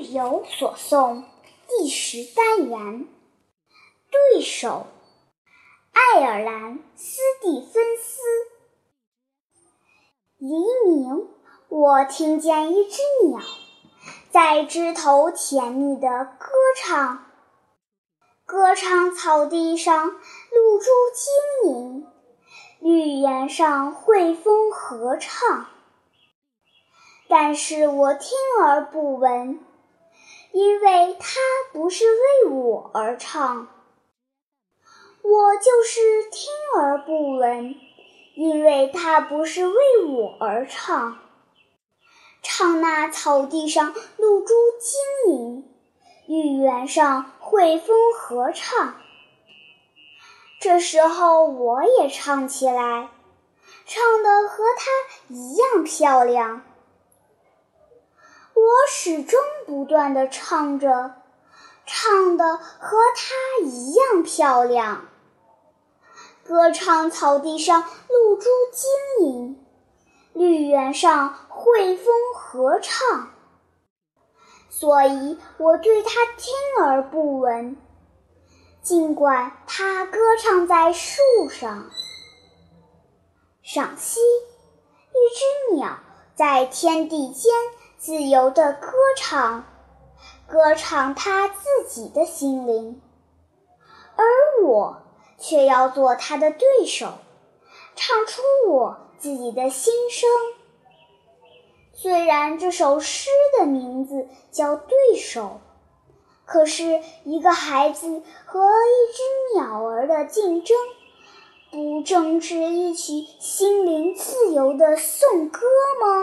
有所诵第十单元，对手，爱尔兰斯蒂芬斯。黎明，我听见一只鸟在枝头甜蜜的歌唱，歌唱草地上露珠晶莹，绿原上惠风合唱。但是我听而不闻，因为它不是为我而唱。我就是听而不闻，因为它不是为我而唱。唱那草地上露珠晶莹，绿原上惠风和唱。这时候我也唱起来，唱得和它一样漂亮。始终不断地唱着，唱得和它一样漂亮。歌唱草地上露珠晶莹，绿原上惠风和唱。所以我对它听而不闻，尽管它歌唱在树上。赏析：一只鸟在天地间。自由地歌唱，歌唱他自己的心灵，而我却要做他的对手，唱出我自己的心声。虽然这首诗的名字叫《对手》，可是一个孩子和一只鸟儿的竞争，不正是一曲心灵自由的颂歌吗？